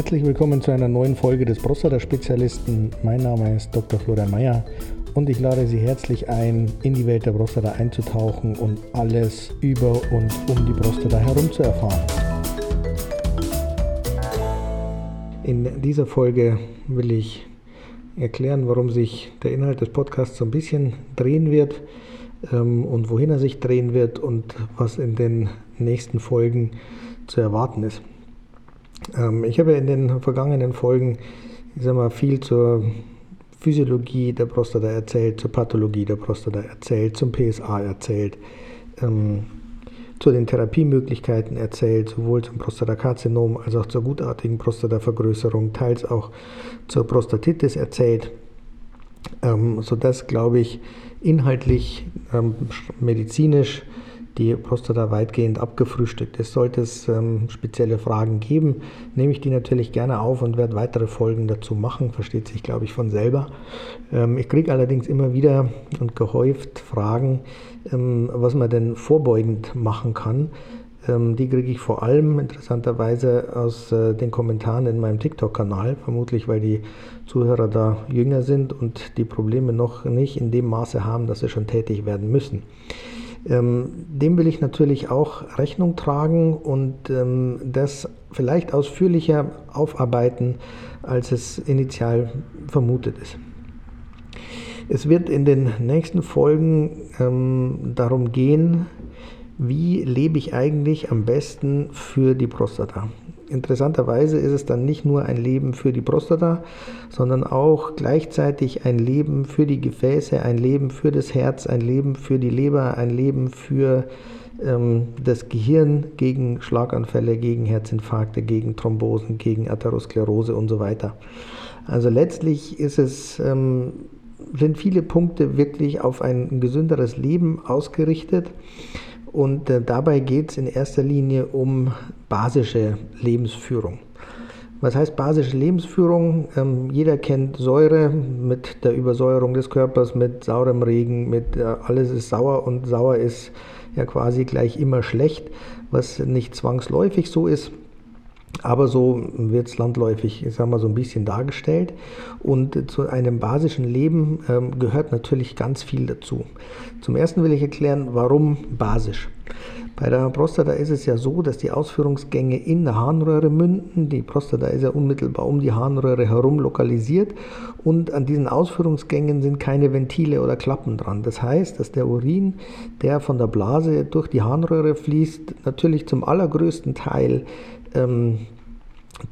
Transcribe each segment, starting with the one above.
Herzlich willkommen zu einer neuen Folge des Prostata-Spezialisten. Mein Name ist Dr. Florian Mayer und ich lade Sie herzlich ein, in die Welt der Prostata einzutauchen und alles über und um die Prostata herum zu erfahren. In dieser Folge will ich erklären, warum sich der Inhalt des Podcasts so ein bisschen drehen wird ähm, und wohin er sich drehen wird und was in den nächsten Folgen zu erwarten ist. Ähm, ich habe in den vergangenen Folgen ich sag mal, viel zur Physiologie der Prostata erzählt, zur Pathologie der Prostata erzählt, zum PSA erzählt, ähm, zu den Therapiemöglichkeiten erzählt, sowohl zum Prostatakarzinom als auch zur gutartigen Prostatavergrößerung, teils auch zur Prostatitis erzählt, ähm, sodass, glaube ich, inhaltlich, ähm, medizinisch die Prostata weitgehend abgefrühstückt ist. Sollte es ähm, spezielle Fragen geben, nehme ich die natürlich gerne auf und werde weitere Folgen dazu machen. Versteht sich, glaube ich, von selber. Ähm, ich kriege allerdings immer wieder und gehäuft Fragen, ähm, was man denn vorbeugend machen kann. Ähm, die kriege ich vor allem interessanterweise aus äh, den Kommentaren in meinem TikTok-Kanal, vermutlich weil die Zuhörer da jünger sind und die Probleme noch nicht in dem Maße haben, dass sie schon tätig werden müssen. Ähm, dem will ich natürlich auch Rechnung tragen und ähm, das vielleicht ausführlicher aufarbeiten, als es initial vermutet ist. Es wird in den nächsten Folgen ähm, darum gehen, wie lebe ich eigentlich am besten für die Prostata. Interessanterweise ist es dann nicht nur ein Leben für die Prostata, sondern auch gleichzeitig ein Leben für die Gefäße, ein Leben für das Herz, ein Leben für die Leber, ein Leben für ähm, das Gehirn gegen Schlaganfälle, gegen Herzinfarkte, gegen Thrombosen, gegen Atherosklerose und so weiter. Also letztlich ist es, ähm, sind viele Punkte wirklich auf ein gesünderes Leben ausgerichtet. Und äh, dabei geht es in erster Linie um basische Lebensführung. Was heißt basische Lebensführung? Ähm, jeder kennt Säure mit der Übersäuerung des Körpers, mit saurem Regen, mit äh, alles ist sauer und sauer ist ja quasi gleich immer schlecht, was nicht zwangsläufig so ist. Aber so wird es landläufig, ich sag mal, so ein bisschen dargestellt. Und zu einem basischen Leben ähm, gehört natürlich ganz viel dazu. Zum ersten will ich erklären, warum basisch. Bei der Prostata ist es ja so, dass die Ausführungsgänge in der Harnröhre münden. Die Prostata ist ja unmittelbar um die Harnröhre herum lokalisiert und an diesen Ausführungsgängen sind keine Ventile oder Klappen dran. Das heißt, dass der Urin, der von der Blase durch die Harnröhre fließt, natürlich zum allergrößten Teil ähm,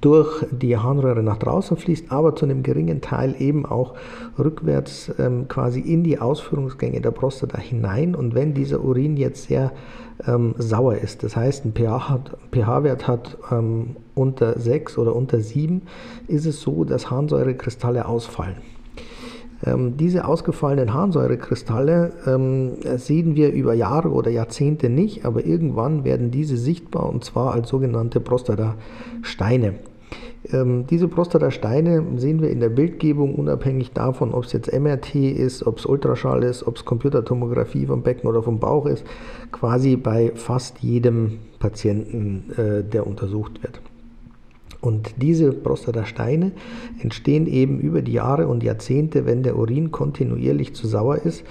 durch die Harnröhre nach draußen fließt, aber zu einem geringen Teil eben auch rückwärts ähm, quasi in die Ausführungsgänge der Prostata hinein. Und wenn dieser Urin jetzt sehr ähm, sauer ist, das heißt ein pH-Wert pH hat ähm, unter 6 oder unter 7, ist es so, dass Harnsäurekristalle ausfallen. Ähm, diese ausgefallenen Harnsäurekristalle ähm, sehen wir über Jahre oder Jahrzehnte nicht, aber irgendwann werden diese sichtbar und zwar als sogenannte Prostatasteine. Ähm, diese Prostatasteine sehen wir in der Bildgebung unabhängig davon, ob es jetzt MRT ist, ob es Ultraschall ist, ob es Computertomographie vom Becken oder vom Bauch ist, quasi bei fast jedem Patienten, äh, der untersucht wird. Und diese Prostatasteine entstehen eben über die Jahre und Jahrzehnte, wenn der Urin kontinuierlich zu sauer ist,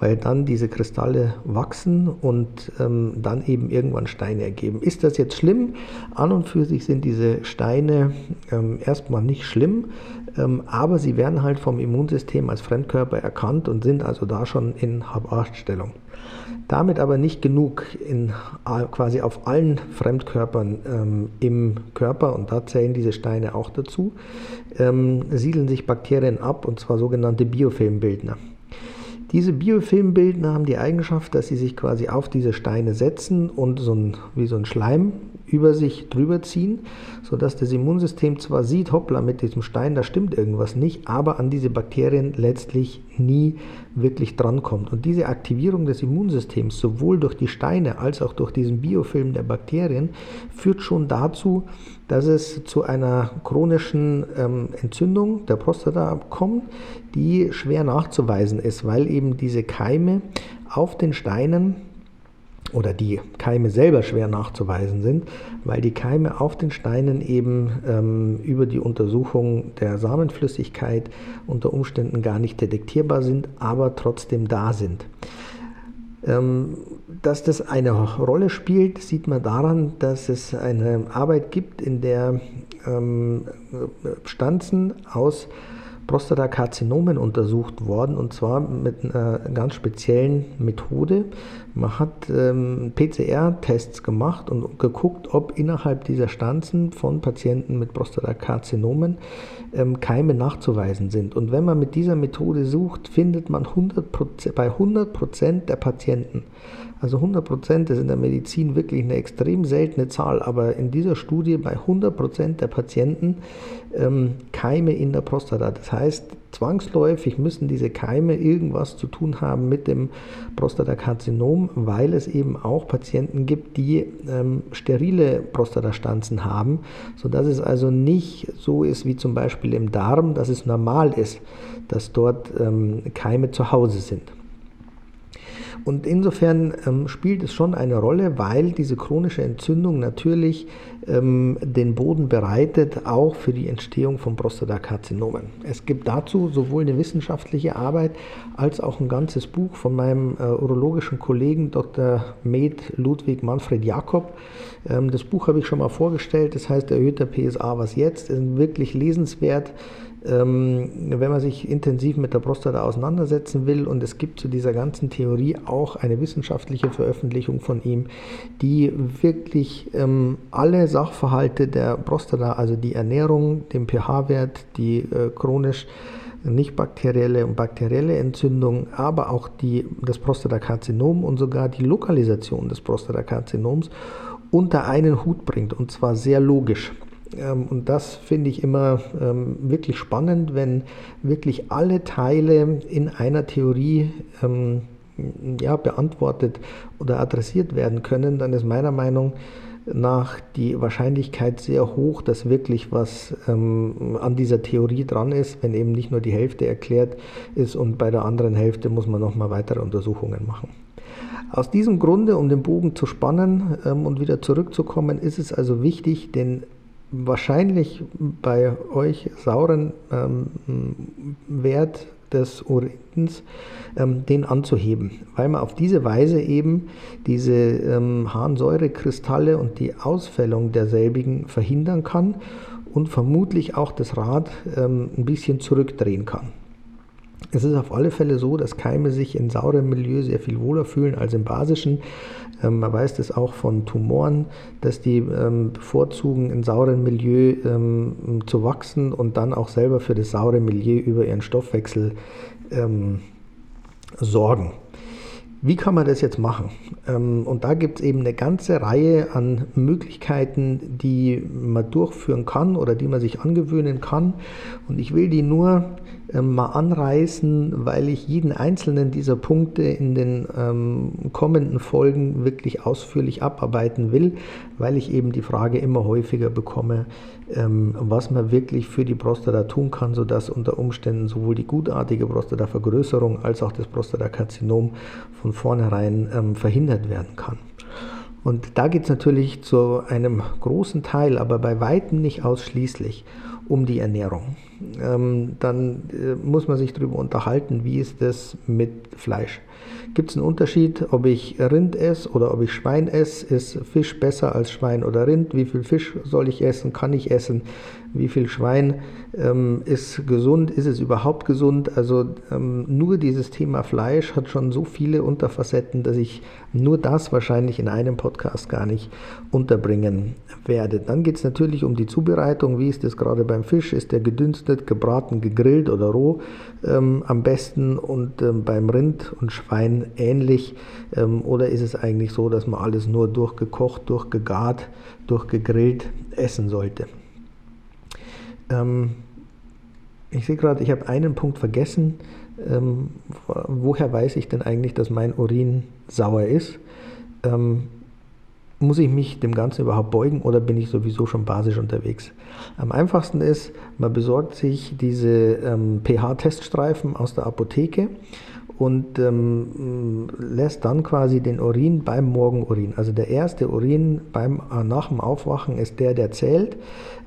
weil dann diese Kristalle wachsen und ähm, dann eben irgendwann Steine ergeben. Ist das jetzt schlimm? An und für sich sind diese Steine ähm, erstmal nicht schlimm, ähm, aber sie werden halt vom Immunsystem als Fremdkörper erkannt und sind also da schon in Hab-Acht-Stellung. Damit aber nicht genug in, quasi auf allen Fremdkörpern ähm, im Körper, und da zählen diese Steine auch dazu, ähm, siedeln sich Bakterien ab, und zwar sogenannte Biofilmbildner. Diese Biofilmbildner haben die Eigenschaft, dass sie sich quasi auf diese Steine setzen und so ein, wie so ein Schleim über sich drüber ziehen, sodass das Immunsystem zwar sieht, hoppla, mit diesem Stein, da stimmt irgendwas nicht, aber an diese Bakterien letztlich nie wirklich drankommt. Und diese Aktivierung des Immunsystems, sowohl durch die Steine als auch durch diesen Biofilm der Bakterien, führt schon dazu, dass es zu einer chronischen ähm, Entzündung der Prostata kommt, die schwer nachzuweisen ist, weil eben diese Keime auf den Steinen oder die Keime selber schwer nachzuweisen sind, weil die Keime auf den Steinen eben ähm, über die Untersuchung der Samenflüssigkeit unter Umständen gar nicht detektierbar sind, aber trotzdem da sind. Ähm, dass das eine Rolle spielt, sieht man daran, dass es eine Arbeit gibt, in der ähm, Stanzen aus Prostatakarzinomen untersucht worden und zwar mit einer ganz speziellen Methode. Man hat ähm, PCR-Tests gemacht und geguckt, ob innerhalb dieser Stanzen von Patienten mit Prostatakarzinomen ähm, Keime nachzuweisen sind. Und wenn man mit dieser Methode sucht, findet man 100%, bei 100% der Patienten also 100 Prozent ist in der Medizin wirklich eine extrem seltene Zahl, aber in dieser Studie bei 100 Prozent der Patienten ähm, Keime in der Prostata. Das heißt, zwangsläufig müssen diese Keime irgendwas zu tun haben mit dem Prostatakarzinom, weil es eben auch Patienten gibt, die ähm, sterile Prostatastanzen haben, sodass es also nicht so ist wie zum Beispiel im Darm, dass es normal ist, dass dort ähm, Keime zu Hause sind. Und insofern ähm, spielt es schon eine Rolle, weil diese chronische Entzündung natürlich ähm, den Boden bereitet, auch für die Entstehung von Prostatakarzinomen. Es gibt dazu sowohl eine wissenschaftliche Arbeit als auch ein ganzes Buch von meinem äh, urologischen Kollegen Dr. Med Ludwig Manfred Jakob. Ähm, das Buch habe ich schon mal vorgestellt, das heißt Erhöhter PSA, was jetzt, ist wirklich lesenswert. Ähm, wenn man sich intensiv mit der Prostata auseinandersetzen will. Und es gibt zu dieser ganzen Theorie auch eine wissenschaftliche Veröffentlichung von ihm, die wirklich ähm, alle Sachverhalte der Prostata, also die Ernährung, den pH-Wert, die äh, chronisch nicht bakterielle und bakterielle Entzündung, aber auch die, das Prostatakarzinom und sogar die Lokalisation des Prostatakarzinoms unter einen Hut bringt und zwar sehr logisch. Ähm, und das finde ich immer ähm, wirklich spannend, wenn wirklich alle Teile in einer Theorie ähm, ja, beantwortet oder adressiert werden können, dann ist meiner Meinung nach die Wahrscheinlichkeit sehr hoch, dass wirklich was ähm, an dieser Theorie dran ist, wenn eben nicht nur die Hälfte erklärt ist und bei der anderen Hälfte muss man nochmal weitere Untersuchungen machen. Aus diesem Grunde, um den Bogen zu spannen ähm, und wieder zurückzukommen, ist es also wichtig, den wahrscheinlich bei euch sauren ähm, Wert des Urins, ähm, den anzuheben, weil man auf diese Weise eben diese ähm, Harnsäurekristalle und die Ausfällung derselbigen verhindern kann und vermutlich auch das Rad ähm, ein bisschen zurückdrehen kann. Es ist auf alle Fälle so, dass Keime sich in saurem Milieu sehr viel wohler fühlen als im basischen. Ähm, man weiß das auch von Tumoren, dass die ähm, bevorzugen, in sauren Milieu ähm, zu wachsen und dann auch selber für das saure Milieu über ihren Stoffwechsel ähm, sorgen. Wie kann man das jetzt machen? Ähm, und da gibt es eben eine ganze Reihe an Möglichkeiten, die man durchführen kann oder die man sich angewöhnen kann. Und ich will die nur ähm, mal anreißen, weil ich jeden einzelnen dieser Punkte in den ähm, kommenden Folgen wirklich ausführlich abarbeiten will, weil ich eben die Frage immer häufiger bekomme, was man wirklich für die Prostata tun kann, sodass unter Umständen sowohl die gutartige Prostatavergrößerung als auch das Prostatakarzinom von von vornherein ähm, verhindert werden kann. Und da geht es natürlich zu einem großen Teil, aber bei weitem nicht ausschließlich, um die Ernährung. Ähm, dann äh, muss man sich darüber unterhalten, wie ist das mit Fleisch. Gibt es einen Unterschied, ob ich Rind esse oder ob ich Schwein esse? Ist Fisch besser als Schwein oder Rind? Wie viel Fisch soll ich essen? Kann ich essen? Wie viel Schwein ähm, ist gesund? Ist es überhaupt gesund? Also ähm, nur dieses Thema Fleisch hat schon so viele Unterfacetten, dass ich nur das wahrscheinlich in einem Podcast gar nicht unterbringen werde. Dann geht es natürlich um die Zubereitung. Wie ist das gerade beim Fisch? Ist der gedünstet, gebraten, gegrillt oder roh ähm, am besten? Und ähm, beim Rind und Schwein ähnlich? Ähm, oder ist es eigentlich so, dass man alles nur durchgekocht, durchgegart, durchgegrillt essen sollte? Ähm, ich sehe gerade, ich habe einen Punkt vergessen. Ähm, woher weiß ich denn eigentlich, dass mein Urin sauer ist? Muss ich mich dem Ganzen überhaupt beugen oder bin ich sowieso schon basisch unterwegs? Am einfachsten ist, man besorgt sich diese ähm, pH-Teststreifen aus der Apotheke und ähm, lässt dann quasi den Urin beim Morgenurin. Also der erste Urin beim, äh, nach dem Aufwachen ist der, der zählt.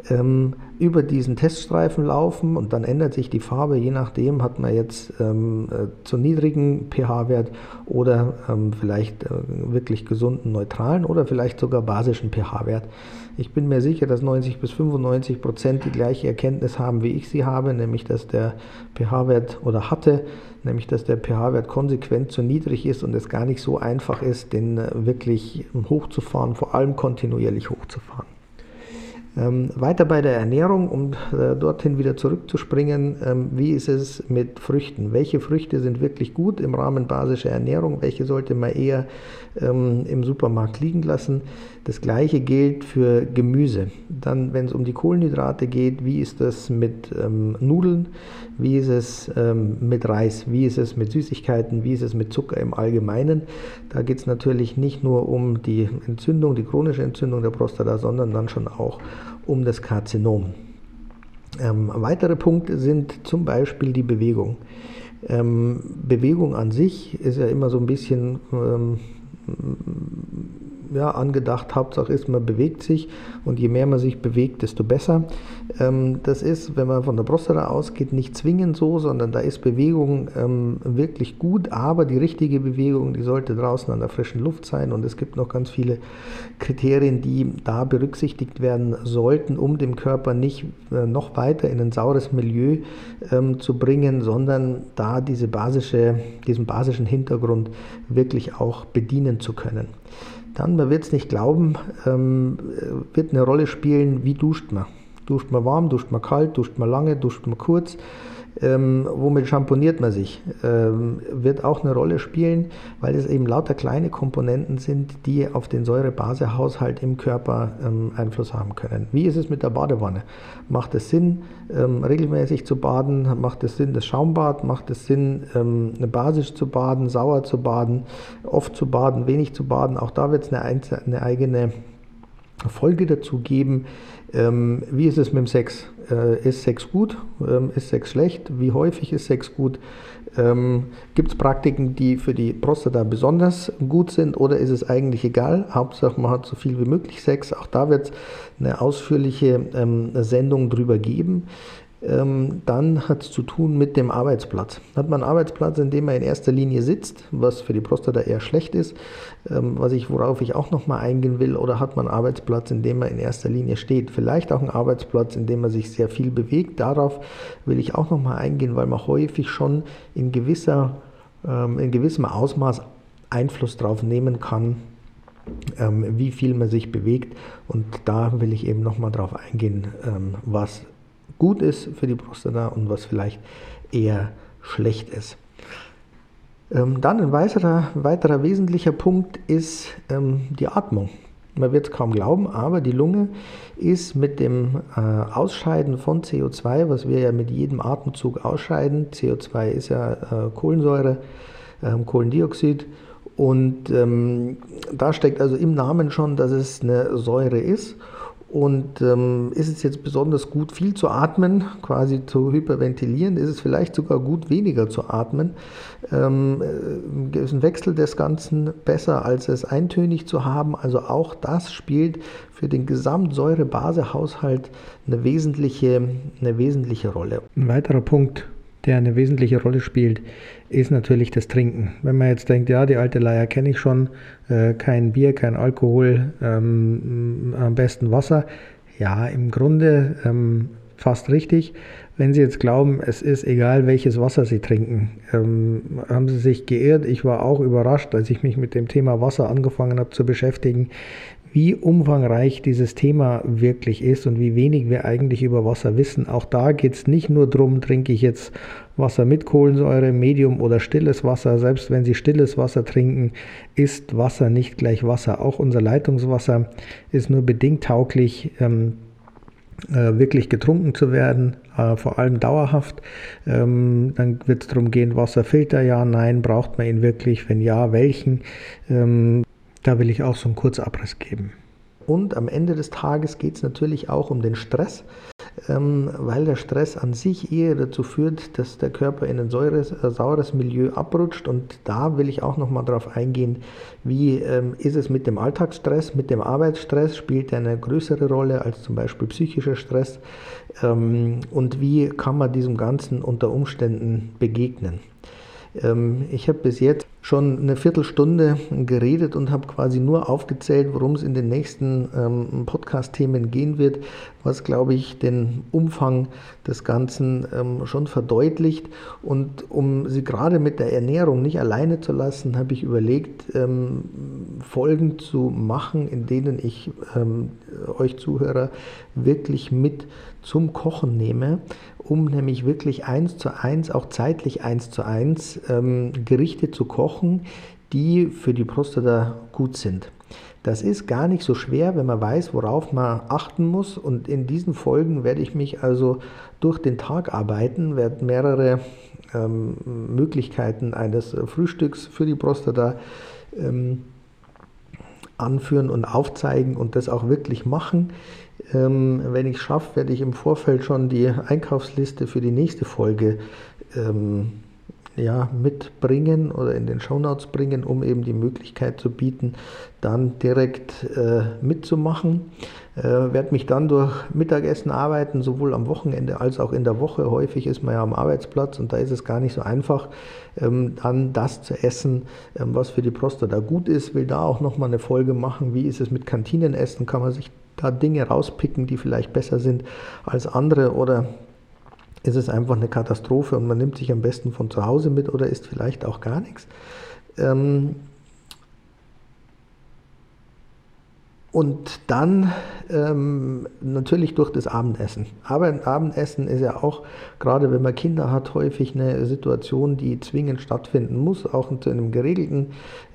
Ähm, über diesen Teststreifen laufen und dann ändert sich die Farbe, je nachdem hat man jetzt ähm, äh, zu niedrigen pH-Wert oder ähm, vielleicht äh, wirklich gesunden neutralen oder vielleicht sogar basischen pH-Wert. Ich bin mir sicher, dass 90 bis 95 Prozent die gleiche Erkenntnis haben, wie ich sie habe, nämlich dass der pH-Wert oder hatte, nämlich dass der pH-Wert konsequent zu niedrig ist und es gar nicht so einfach ist, den äh, wirklich hochzufahren, vor allem kontinuierlich hochzufahren. Ähm, weiter bei der Ernährung, um äh, dorthin wieder zurückzuspringen, ähm, wie ist es mit Früchten? Welche Früchte sind wirklich gut im Rahmen basischer Ernährung? Welche sollte man eher ähm, im Supermarkt liegen lassen? Das gleiche gilt für Gemüse. Dann, wenn es um die Kohlenhydrate geht, wie ist das mit ähm, Nudeln? Wie ist es ähm, mit Reis? Wie ist es mit Süßigkeiten? Wie ist es mit Zucker im Allgemeinen? Da geht es natürlich nicht nur um die Entzündung, die chronische Entzündung der Prostata, sondern dann schon auch um das Karzinom. Ähm, weitere Punkte sind zum Beispiel die Bewegung. Ähm, Bewegung an sich ist ja immer so ein bisschen ähm, ja, angedacht. Hauptsache ist, man bewegt sich und je mehr man sich bewegt, desto besser. Ähm, das ist, wenn man von der Prostata ausgeht, nicht zwingend so, sondern da ist Bewegung ähm, wirklich gut, aber die richtige Bewegung, die sollte draußen an der frischen Luft sein und es gibt noch ganz viele Kriterien, die da berücksichtigt werden sollten, um dem Körper nicht äh, noch weiter in ein saures Milieu ähm, zu bringen, sondern da diese basische, diesen basischen Hintergrund wirklich auch bedienen zu können. Dann, man wird es nicht glauben, ähm, wird eine Rolle spielen, wie duscht man. Duscht man warm, duscht man kalt, duscht man lange, duscht man kurz. Ähm, womit schamponiert man sich? Ähm, wird auch eine Rolle spielen, weil es eben lauter kleine Komponenten sind, die auf den Säurebasehaushalt im Körper ähm, Einfluss haben können. Wie ist es mit der Badewanne? Macht es Sinn, ähm, regelmäßig zu baden? Macht es Sinn, das Schaumbad? Macht es Sinn, ähm, basisch zu baden, sauer zu baden, oft zu baden, wenig zu baden? Auch da wird es eine, eine eigene Folge dazu geben. Ähm, wie ist es mit dem Sex? Äh, ist Sex gut? Ähm, ist Sex schlecht? Wie häufig ist Sex gut? Ähm, Gibt es Praktiken, die für die Prostata besonders gut sind oder ist es eigentlich egal? Hauptsache man hat so viel wie möglich Sex. Auch da wird es eine ausführliche ähm, Sendung drüber geben ähm, dann hat es zu tun mit dem Arbeitsplatz. Hat man einen Arbeitsplatz, in dem man in erster Linie sitzt, was für die Prostata eher schlecht ist, ähm, was ich, worauf ich auch nochmal eingehen will, oder hat man einen Arbeitsplatz, in dem man in erster Linie steht? Vielleicht auch einen Arbeitsplatz, in dem man sich sehr viel bewegt. Darauf will ich auch nochmal eingehen, weil man häufig schon in, gewisser, ähm, in gewissem Ausmaß Einfluss darauf nehmen kann, ähm, wie viel man sich bewegt. Und da will ich eben nochmal drauf eingehen, ähm, was gut ist für die Prostata und was vielleicht eher schlecht ist. Ähm, dann ein weiterer, weiterer wesentlicher Punkt ist ähm, die Atmung. Man wird es kaum glauben, aber die Lunge ist mit dem äh, Ausscheiden von CO2, was wir ja mit jedem Atemzug ausscheiden, CO2 ist ja äh, Kohlensäure, äh, Kohlendioxid, und ähm, da steckt also im Namen schon, dass es eine Säure ist. Und ähm, ist es jetzt besonders gut, viel zu atmen, quasi zu hyperventilieren? Ist es vielleicht sogar gut, weniger zu atmen? Ähm, äh, ist ein Wechsel des Ganzen besser, als es eintönig zu haben? Also auch das spielt für den Gesamtsäure-Base-Haushalt eine wesentliche, eine wesentliche Rolle. Ein weiterer Punkt, der eine wesentliche Rolle spielt, ist natürlich das Trinken. Wenn man jetzt denkt, ja, die alte Leier kenne ich schon, äh, kein Bier, kein Alkohol, ähm, am besten Wasser. Ja, im Grunde ähm, fast richtig. Wenn Sie jetzt glauben, es ist egal, welches Wasser Sie trinken, ähm, haben Sie sich geirrt. Ich war auch überrascht, als ich mich mit dem Thema Wasser angefangen habe zu beschäftigen, wie umfangreich dieses Thema wirklich ist und wie wenig wir eigentlich über Wasser wissen. Auch da geht es nicht nur darum, trinke ich jetzt Wasser mit Kohlensäure, Medium oder stilles Wasser. Selbst wenn Sie stilles Wasser trinken, ist Wasser nicht gleich Wasser. Auch unser Leitungswasser ist nur bedingt tauglich. Ähm, äh, wirklich getrunken zu werden, äh, vor allem dauerhaft. Ähm, dann wird es darum gehen, Wasserfilter ja, nein, braucht man ihn wirklich, wenn ja, welchen. Da will ich auch so einen Kurzabriss geben. Und am Ende des Tages geht es natürlich auch um den Stress. ähm, weil der Stress an sich eher dazu führt, dass der Körper in ein säures, äh, saures Milieu abrutscht. Und da will ich auch nochmal darauf eingehen, wie ähm, ist es mit dem Alltagsstress, mit dem Arbeitsstress, spielt er eine größere Rolle als zum Beispiel psychischer Stress ähm, und wie kann man diesem Ganzen unter Umständen begegnen. Ähm, ich habe bis jetzt schon eine Viertelstunde geredet und habe quasi nur aufgezählt, worum es in den nächsten ähm, Podcast-Themen gehen wird, was, glaube ich, den Umfang des Ganzen ähm, schon verdeutlicht. Und um Sie gerade mit der Ernährung nicht alleine zu lassen, habe ich überlegt, ähm, Folgen zu machen, in denen ich ähm, euch Zuhörer wirklich mit zum Kochen nehme, um nämlich wirklich eins zu eins, auch zeitlich eins zu eins, ähm, Gerichte zu kochen, die für die Prostata gut sind. Das ist gar nicht so schwer, wenn man weiß, worauf man achten muss. Und in diesen Folgen werde ich mich also durch den Tag arbeiten, werde mehrere ähm, Möglichkeiten eines Frühstücks für die Prostata ähm, anführen und aufzeigen und das auch wirklich machen. Ähm, wenn ich es schaffe, werde ich im Vorfeld schon die Einkaufsliste für die nächste Folge ähm, ja, mitbringen oder in den Shownotes bringen, um eben die Möglichkeit zu bieten, dann direkt äh, mitzumachen. Äh, werde mich dann durch Mittagessen arbeiten, sowohl am Wochenende als auch in der Woche. Häufig ist man ja am Arbeitsplatz und da ist es gar nicht so einfach, ähm, dann das zu essen, ähm, was für die Prostata gut ist. Will da auch nochmal eine Folge machen, wie ist es mit Kantinenessen, kann man sich da Dinge rauspicken, die vielleicht besser sind als andere oder ist es einfach eine Katastrophe und man nimmt sich am besten von zu Hause mit oder isst vielleicht auch gar nichts. Ähm, Und dann ähm, natürlich durch das Abendessen. Aber Abendessen ist ja auch, gerade wenn man Kinder hat, häufig eine Situation, die zwingend stattfinden muss, auch in einem geregelten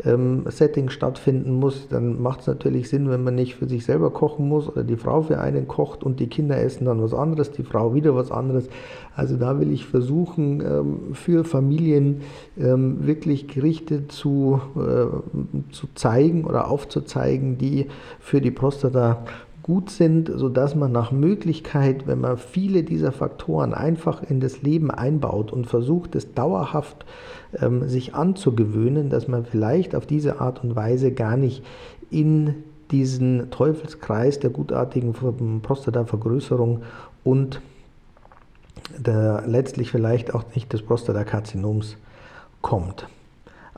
ähm, Setting stattfinden muss. Dann macht es natürlich Sinn, wenn man nicht für sich selber kochen muss oder die Frau für einen kocht und die Kinder essen dann was anderes, die Frau wieder was anderes. Also da will ich versuchen, ähm, für Familien ähm, wirklich Gerichte zu, äh, zu zeigen oder aufzuzeigen, die für die Prostata gut sind, sodass man nach Möglichkeit, wenn man viele dieser Faktoren einfach in das Leben einbaut und versucht, es dauerhaft ähm, sich anzugewöhnen, dass man vielleicht auf diese Art und Weise gar nicht in diesen Teufelskreis der gutartigen Prostatavergrößerung und der letztlich vielleicht auch nicht des Prostatakarzinoms kommt.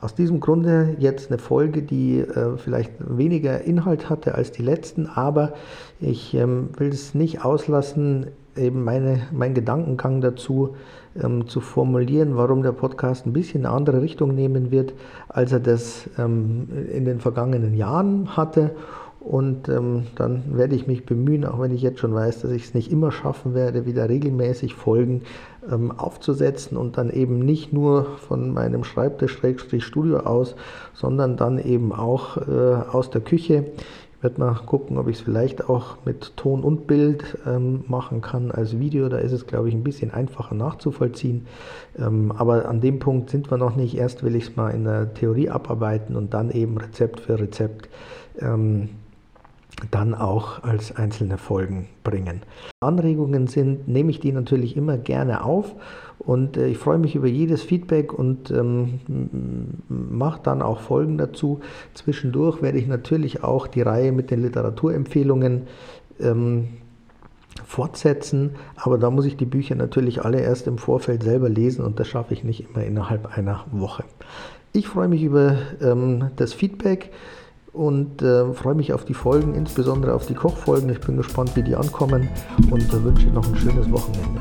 Aus diesem Grunde jetzt eine Folge, die äh, vielleicht weniger Inhalt hatte als die letzten, aber ich ähm, will es nicht auslassen, eben meine, meinen Gedankengang dazu ähm, zu formulieren, warum der Podcast ein bisschen eine andere Richtung nehmen wird, als er das ähm, in den vergangenen Jahren hatte und ähm, dann werde ich mich bemühen, auch wenn ich jetzt schon weiß, dass ich es nicht immer schaffen werde, wieder regelmäßig Folgen ähm, aufzusetzen und dann eben nicht nur von meinem Schreibtisch-Studio aus, sondern dann eben auch äh, aus der Küche. Ich werde mal gucken, ob ich es vielleicht auch mit Ton und Bild ähm, machen kann als Video. Da ist es, glaube ich, ein bisschen einfacher nachzuvollziehen. Ähm, aber an dem Punkt sind wir noch nicht. Erst will ich es mal in der Theorie abarbeiten und dann eben Rezept für Rezept ähm, dann auch als einzelne Folgen bringen. Anregungen sind, nehme ich die natürlich immer gerne auf und äh, ich freue mich über jedes Feedback und ähm, mache dann auch Folgen dazu. Zwischendurch werde ich natürlich auch die Reihe mit den Literaturempfehlungen ähm, fortsetzen, aber da muss ich die Bücher natürlich alle erst im Vorfeld selber lesen und das schaffe ich nicht immer innerhalb einer Woche. Ich freue mich über ähm, das Feedback und äh, freue mich auf die Folgen, insbesondere auf die Kochfolgen. Ich bin gespannt, wie die ankommen und äh, wünsche noch ein schönes Wochenende.